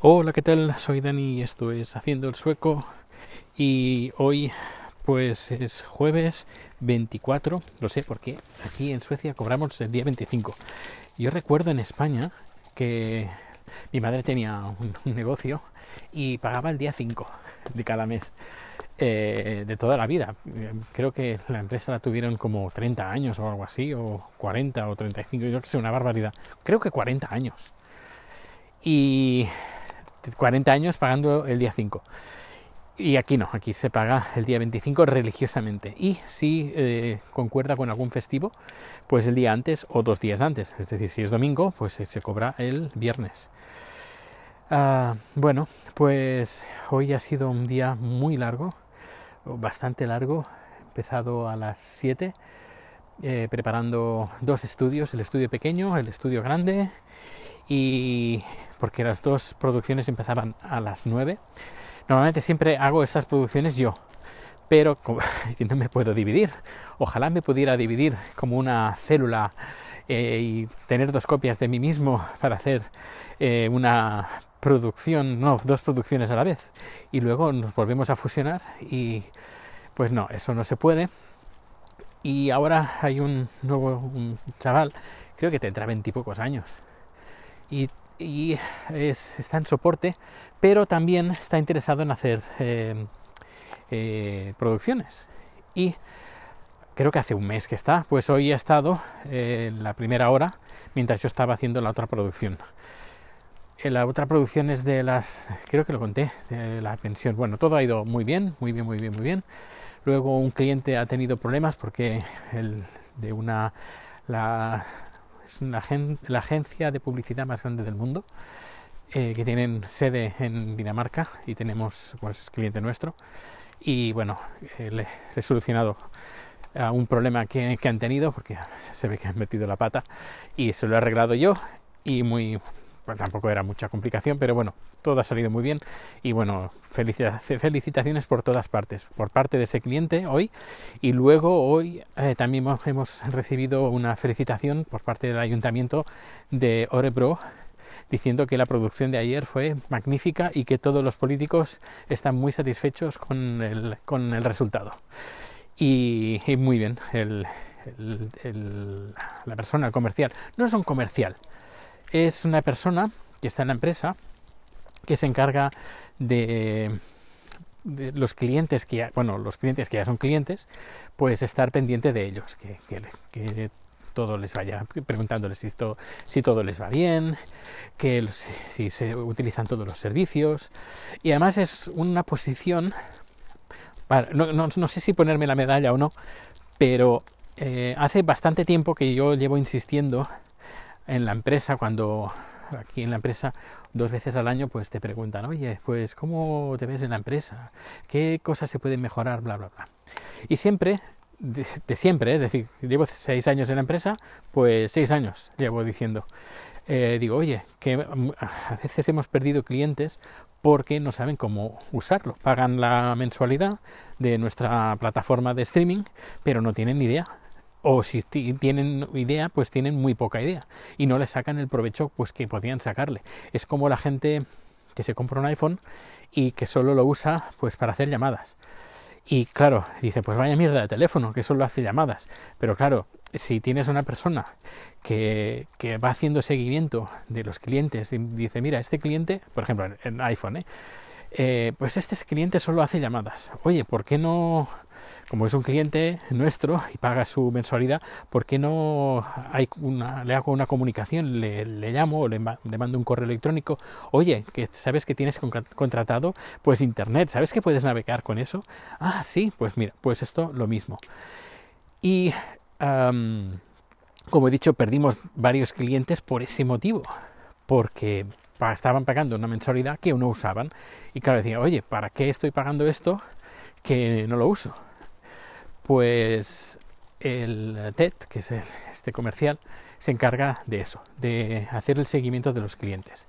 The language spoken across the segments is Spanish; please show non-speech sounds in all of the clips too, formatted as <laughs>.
Hola, ¿qué tal? Soy Dani y esto es Haciendo el Sueco y hoy pues es jueves 24, lo sé porque aquí en Suecia cobramos el día 25. Yo recuerdo en España que mi madre tenía un, negocio y pagaba el día 5 de cada mes. Eh, de toda la vida. Creo que la empresa la tuvieron como 30 años o algo así, o 40 o 35, yo creo que es una barbaridad. Creo que 40 años. Y 40 años pagando el día 5. Y aquí no, aquí se paga el día 25 religiosamente. Y si eh, concuerda con algún festivo, pues el día antes o dos días antes. Es decir, si es domingo, pues se cobra el viernes. Ah, bueno, pues hoy ha sido un día muy largo, bastante largo. He empezado a las 7, eh, preparando dos estudios, el estudio pequeño, el estudio grande y porque las dos producciones empezaban a las 9. Normalmente siempre hago estas producciones yo, pero <laughs> no me puedo dividir. Ojalá me pudiera dividir como una célula eh, y tener dos copias de mí mismo para hacer eh, una producción, no, dos producciones a la vez. Y luego nos volvemos a fusionar y pues no, eso no se puede. Y ahora hay un nuevo un chaval, creo que tendrá veintipocos años, y, está en soporte, pero también está interesado en hacer eh, eh, producciones. Y creo que hace un mes que está, pues hoy ha estado eh, en la primera hora mientras yo estaba haciendo la otra producción. La otra producción es de las, creo que lo conté, de la pensión. Bueno, todo ha ido muy bien, muy bien, muy bien, muy bien. Luego un cliente ha tenido problemas porque el, de una, la, es la agencia de publicidad más grande del mundo, eh, que tienen sede en Dinamarca y tenemos, pues, cliente nuestro. Y bueno, eh, le, he solucionado un problema que, que, han tenido, porque se ve que han metido la pata, y se lo he arreglado yo, y muy, tampoco era mucha complicación, pero bueno, todo ha salido muy bien. Y bueno, felicitaciones por todas partes, por parte de este cliente hoy. Y luego hoy eh, también hemos recibido una felicitación por parte del ayuntamiento de Orebro diciendo que la producción de ayer fue magnífica y que todos los políticos están muy satisfechos con el, con el resultado. Y, muy bien, el, la persona comercial, no es un comercial, es una persona que está en la empresa que se encarga de, los clientes que ya, bueno, los clientes que ya son clientes, pues estar pendiente de ellos, que, que, todo les vaya preguntándoles si, si todo les va bien, que si, se utilizan todos los servicios. Y además es una posición, no, no, sé si ponerme la medalla o no, pero eh, hace bastante tiempo que yo llevo insistiendo en la empresa, cuando aquí en la empresa dos veces al año pues te preguntan, oye, pues ¿cómo te ves en la empresa? ¿Qué cosas se pueden mejorar? Bla, bla, bla. Y siempre, de, siempre, es decir, llevo seis años en la empresa, pues seis años llevo diciendo. Eh, digo, oye, que a veces hemos perdido clientes porque no saben cómo usarlo. Pagan la mensualidad de nuestra plataforma de streaming, pero no tienen ni idea o si tienen idea, pues tienen muy poca idea y no le sacan el provecho pues que podrían sacarle. Es como la gente que se compra un iPhone y que solo lo usa pues para hacer llamadas. Y claro, dice, pues vaya mierda de teléfono, que solo hace llamadas. Pero claro, si tienes una persona que, que va haciendo seguimiento de los clientes y dice, mira, este cliente, por ejemplo, en, iPhone, ¿eh? Eh, pues este cliente solo hace llamadas. Oye, ¿por qué no como es un cliente nuestro y paga su mensualidad, ¿por qué no hay una, le hago una comunicación, le, llamo o le, mando un correo electrónico? Oye, que sabes que tienes contratado pues internet, ¿sabes que puedes navegar con eso? Ah, sí, pues mira, pues esto lo mismo. Y como he dicho, perdimos varios clientes por ese motivo, porque estaban pagando una mensualidad que no usaban. Y claro, decía, oye, ¿para qué estoy pagando esto que no lo uso? Pues el TED, que es este comercial, se encarga de eso, de hacer el seguimiento de los clientes.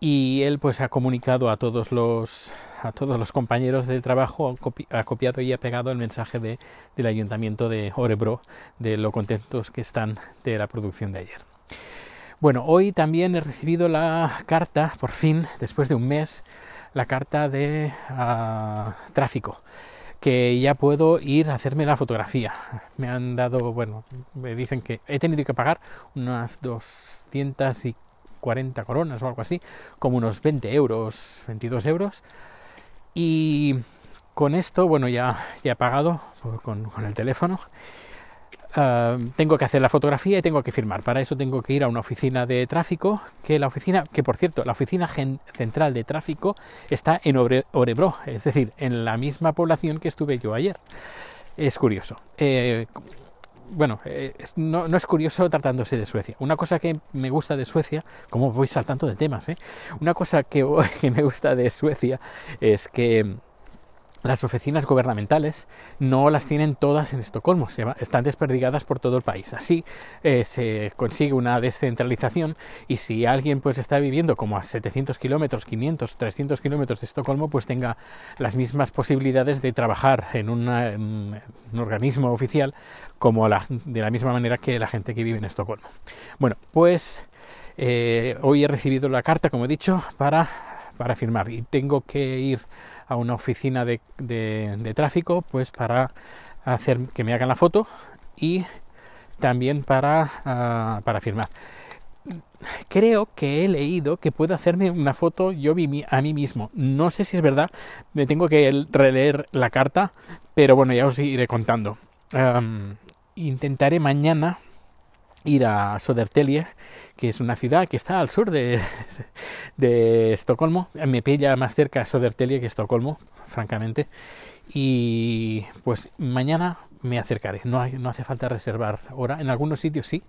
Y él pues ha comunicado a todos los a todos los compañeros de trabajo, ha copiado y ha pegado el mensaje de, del ayuntamiento de Orebro de lo contentos que están de la producción de ayer. Bueno, hoy también he recibido la carta, por fin, después de un mes, la carta de uh, tráfico que ya puedo ir a hacerme la fotografía. Me han dado, bueno, me dicen que he tenido que pagar unas 240 coronas o algo así, como unos 20 euros, 22 euros. Y con esto, bueno, ya, ya he pagado con, con el teléfono tengo que hacer la fotografía y tengo que firmar. Para eso tengo que ir a una oficina de tráfico, que la oficina, que por cierto, la oficina central de tráfico está en Orebro, es decir, en la misma población que estuve yo ayer. Es curioso. Eh, bueno, eh, no, no, es curioso tratándose de Suecia. Una cosa que me gusta de Suecia, como voy saltando de temas, ¿eh? una cosa que, <laughs> que me gusta de Suecia es que las oficinas gubernamentales no las tienen todas en Estocolmo, están desperdigadas por todo el país. Así eh, se consigue una descentralización y si alguien pues está viviendo como a 700 kilómetros, 500, 300 kilómetros de Estocolmo, pues tenga las mismas posibilidades de trabajar en, un organismo oficial como de la misma manera que la gente que vive en Estocolmo. Bueno, pues eh, hoy he recibido la carta, como he dicho, para para firmar y tengo que ir a una oficina de, de, tráfico pues para hacer que me hagan la foto y también para, uh, para firmar creo que he leído que puedo hacerme una foto yo a mí mismo. No sé si es verdad, me tengo que releer la carta, pero bueno, ya os iré contando. Intentaré mañana ir a Sodertelie, que es una ciudad que está al sur de, <laughs> de Estocolmo. Me pilla más cerca Sodertelie que Estocolmo, francamente. Y pues mañana me acercaré. No, no hace falta reservar hora. En algunos sitios sí,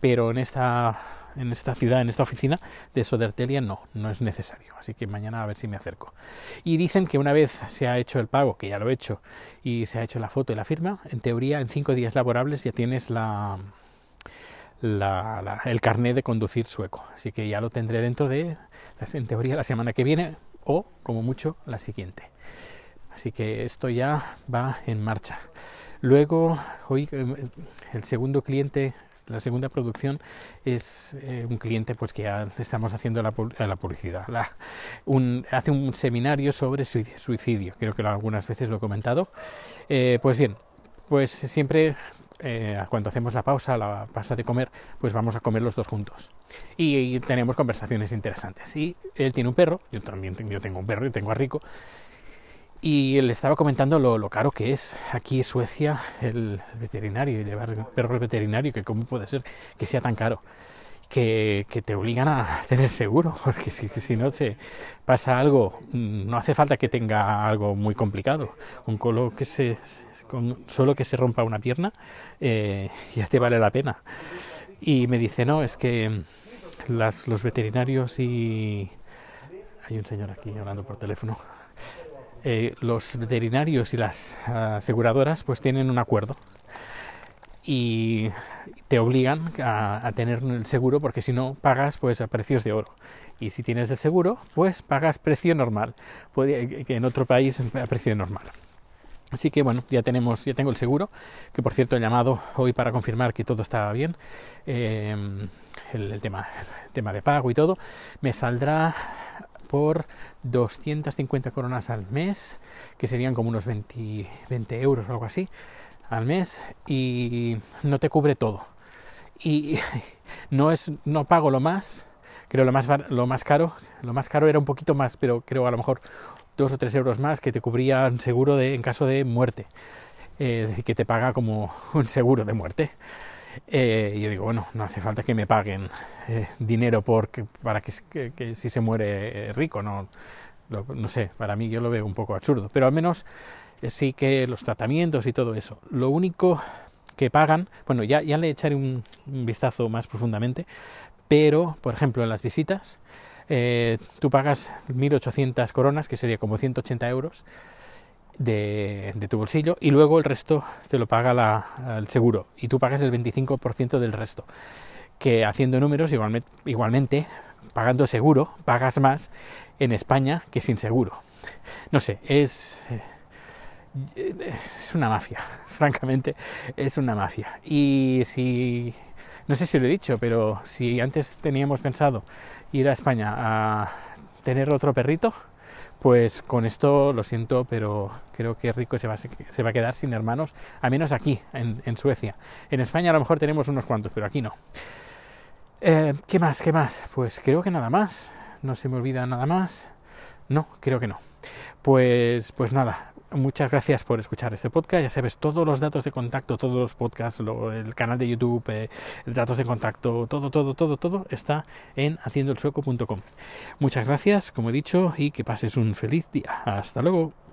pero en esta, en esta ciudad, en esta oficina de Sodertelia no, no es necesario. Así que mañana a ver si me acerco. Y dicen que una vez se ha hecho el pago, que ya lo he hecho, y se ha hecho la foto y la firma, en teoría en cinco días laborables ya tienes la, el carnet de conducir sueco. Así que ya lo tendré dentro de, en teoría, la semana que viene o, como mucho, la siguiente. Así que esto ya va en marcha. Luego, hoy eh, el segundo cliente, la segunda producción es eh, un cliente pues que ya estamos haciendo la, la publicidad. hace un seminario sobre suicidio, creo que algunas veces lo he comentado. Eh, pues bien, pues siempre eh, cuando hacemos la pausa, la pausa de comer, pues vamos a comer los dos juntos. Y, tenemos conversaciones interesantes. Y él tiene un perro, yo también yo tengo un perro, y tengo a Rico. Y le estaba comentando lo, caro que es aquí en Suecia el veterinario y llevar el perro al veterinario, que cómo puede ser que sea tan caro. Que, que, te obligan a tener seguro, <laughs> porque si, si, no se pasa algo, no hace falta que tenga algo muy complicado. Un colo que se, con solo que se rompa una pierna, eh, <laughs> ya te vale la pena. Y me dice, no, es que las, los veterinarios y... Hay un señor aquí hablando por teléfono. Eh, los veterinarios y las aseguradoras pues tienen un acuerdo. Y te obligan a, a, tener el seguro porque si no pagas pues a precios de oro. Y si tienes el seguro pues pagas precio normal. Puede que en otro país a precio normal Así que bueno, ya tenemos, ya tengo el seguro, que por cierto he llamado hoy para confirmar que todo estaba bien, em, el, tema, el tema de pago y todo, me saldrá por 250 coronas al mes, que serían como unos 20, 20 euros o algo así al mes, y no te cubre todo. Y <laughs> no es, no pago lo más, creo lo más lo más caro, lo más caro era un poquito más, pero creo a lo mejor dos o tres euros más que te cubrían seguro de, en caso de muerte. Eh, es decir, que te paga como un seguro de muerte. Eh, yo digo, bueno, no hace falta que me paguen eh, dinero porque, para que, si se muere rico, no, no sé, para mí yo lo veo un poco absurdo, pero al menos sí que los tratamientos y todo eso. Lo único que pagan, bueno, ya, ya le echaré un vistazo más profundamente, pero, por ejemplo, en las visitas, eh, tú pagas 1.800 coronas, que sería como 180 euros de, tu bolsillo, y luego el resto te lo paga el seguro, y tú pagas el 25% del resto. Que haciendo números, igualmente, igualmente, pagando seguro, pagas más en España que sin seguro. No sé, es. Eh, es una mafia, <laughs> francamente, es una mafia. Y si no sé si lo he dicho, pero si antes teníamos pensado ir a España a tener otro perrito, pues con esto lo siento, pero creo que Rico se va, a quedar sin hermanos, a menos aquí, en, Suecia. En España a lo mejor tenemos unos cuantos, pero aquí no. Eh, ¿Qué más? ¿Qué más? Pues creo que nada más. No se me olvida nada más. No, creo que no. Pues, pues nada, muchas gracias por escuchar este podcast. Ya sabes, todos los datos de contacto, todos los podcasts, el canal de YouTube, eh, datos de contacto, todo, todo, todo, todo está en haciendoelsueco.com. Muchas gracias, como he dicho, y que pases un feliz día. Hasta luego.